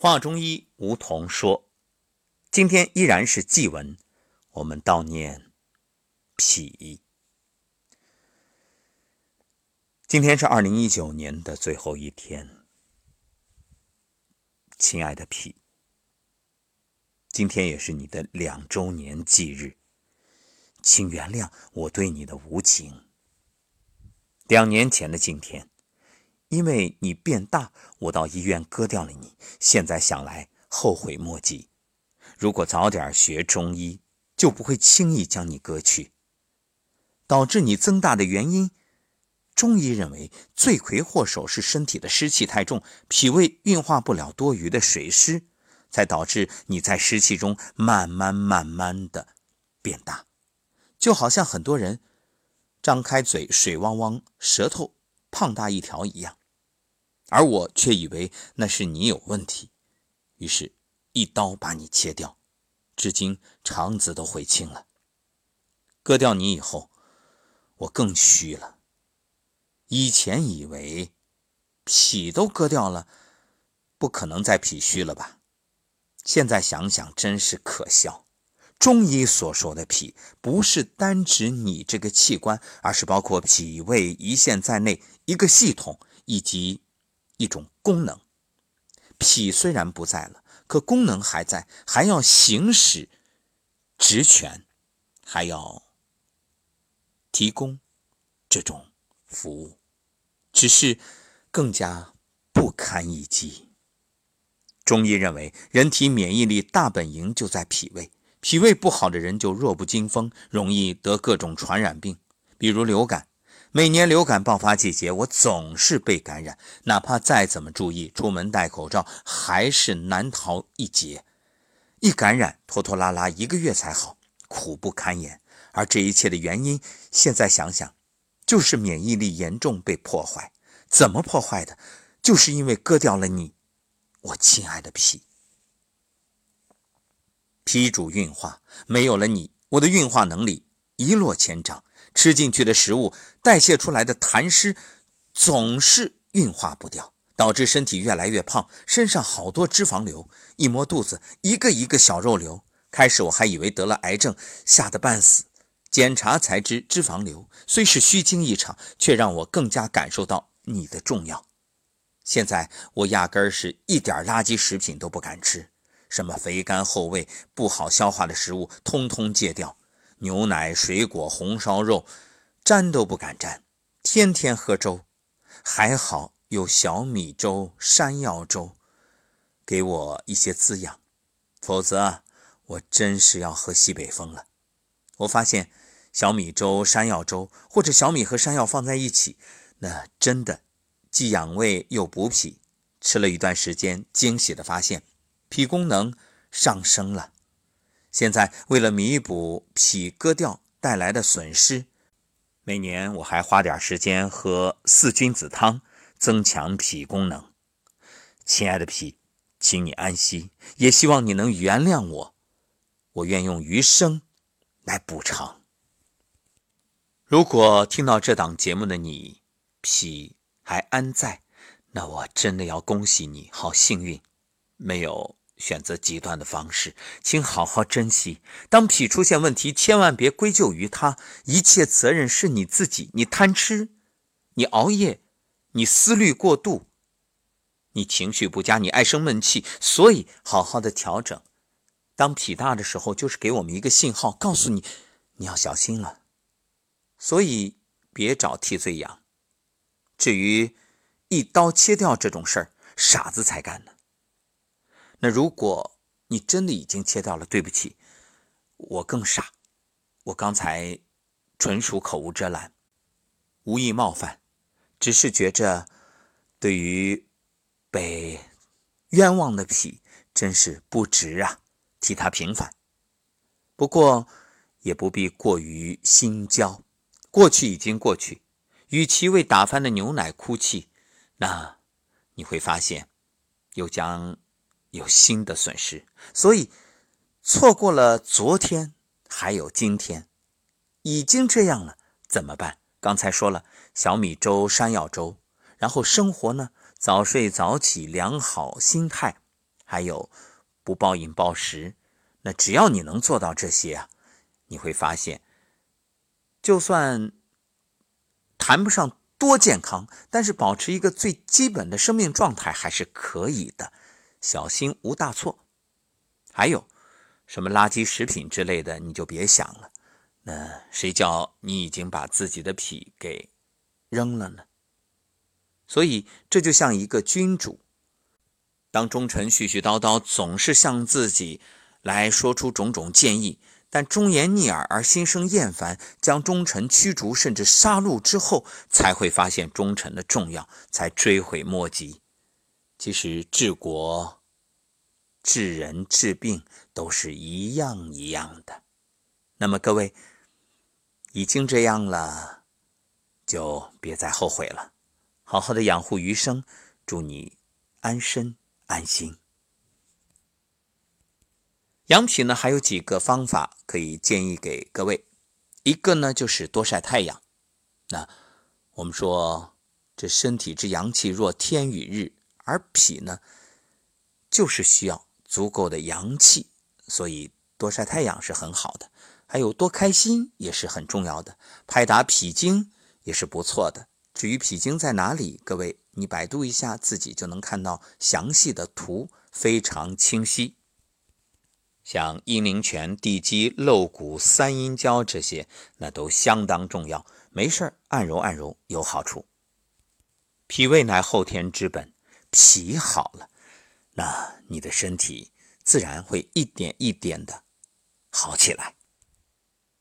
话中医梧桐说：“今天依然是祭文，我们悼念脾。今天是二零一九年的最后一天，亲爱的脾，今天也是你的两周年忌日，请原谅我对你的无情。两年前的今天。”因为你变大，我到医院割掉了你。现在想来，后悔莫及。如果早点学中医，就不会轻易将你割去。导致你增大的原因，中医认为罪魁祸首是身体的湿气太重，脾胃运化不了多余的水湿，才导致你在湿气中慢慢慢慢的变大。就好像很多人张开嘴水汪汪，舌头胖大一条一样。而我却以为那是你有问题，于是，一刀把你切掉，至今肠子都悔青了。割掉你以后，我更虚了。以前以为脾都割掉了，不可能再脾虚了吧？现在想想，真是可笑。中医所说的脾，不是单指你这个器官，而是包括脾胃、胰腺在内一个系统以及。一种功能，脾虽然不在了，可功能还在，还要行使职权，还要提供这种服务，只是更加不堪一击。中医认为，人体免疫力大本营就在脾胃，脾胃不好的人就弱不禁风，容易得各种传染病，比如流感。每年流感爆发季节，我总是被感染，哪怕再怎么注意，出门戴口罩，还是难逃一劫。一感染，拖拖拉拉一个月才好，苦不堪言。而这一切的原因，现在想想，就是免疫力严重被破坏。怎么破坏的？就是因为割掉了你，我亲爱的脾。脾主运化，没有了你，我的运化能力一落千丈。吃进去的食物代谢出来的痰湿总是运化不掉，导致身体越来越胖，身上好多脂肪瘤。一摸肚子，一个一个小肉瘤。开始我还以为得了癌症，吓得半死。检查才知脂肪瘤，虽是虚惊一场，却让我更加感受到你的重要。现在我压根儿是一点垃圾食品都不敢吃，什么肥甘厚味、不好消化的食物，通通戒掉。牛奶、水果、红烧肉，沾都不敢沾，天天喝粥。还好有小米粥、山药粥，给我一些滋养，否则我真是要喝西北风了。我发现小米粥、山药粥，或者小米和山药放在一起，那真的既养胃又补脾。吃了一段时间，惊喜的发现脾功能上升了。现在为了弥补脾割掉带来的损失，每年我还花点时间喝四君子汤，增强脾功能。亲爱的脾，请你安息，也希望你能原谅我，我愿用余生来补偿。如果听到这档节目的你，脾还安在，那我真的要恭喜你，好幸运，没有。选择极端的方式，请好好珍惜。当脾出现问题，千万别归咎于他，一切责任是你自己。你贪吃，你熬夜，你思虑过度，你情绪不佳，你爱生闷气。所以，好好的调整。当脾大的时候，就是给我们一个信号，告诉你你要小心了。所以，别找替罪羊。至于一刀切掉这种事儿，傻子才干呢。那如果你真的已经切到了，对不起，我更傻，我刚才纯属口无遮拦，无意冒犯，只是觉着对于被冤枉的痞真是不值啊，替他平反。不过也不必过于心焦，过去已经过去，与其为打翻的牛奶哭泣，那你会发现又将。有新的损失，所以错过了昨天，还有今天，已经这样了，怎么办？刚才说了小米粥、山药粥，然后生活呢，早睡早起，良好心态，还有不暴饮暴食。那只要你能做到这些啊，你会发现，就算谈不上多健康，但是保持一个最基本的生命状态还是可以的，小心无大错。还有什么垃圾食品之类的，你就别想了。那谁叫你已经把自己的脾给扔了呢？所以这就像一个君主，当忠臣絮絮叨叨，总是向自己。来说出种种建议，但忠言逆耳而心生厌烦，将忠臣驱逐甚至杀戮之后，才会发现忠臣的重要，才追悔莫及。其实治国、治人、治病都是一样一样的。那么各位已经这样了，就别再后悔了，好好的养护余生，祝你安身安心。养脾呢，还有几个方法可以建议给各位。一个呢，就是多晒太阳。那我们说，这身体之阳气若天与日，而脾呢，就是需要足够的阳气，所以多晒太阳是很好的。还有多开心也是很重要的，拍打脾经也是不错的。至于脾经在哪里，各位你百度一下，自己就能看到详细的图，非常清晰。像阴陵泉、地基、漏骨、三阴交这些，那都相当重要。没事按揉按揉有好处。脾胃乃后天之本，脾好了，那你的身体自然会一点一点的好起来。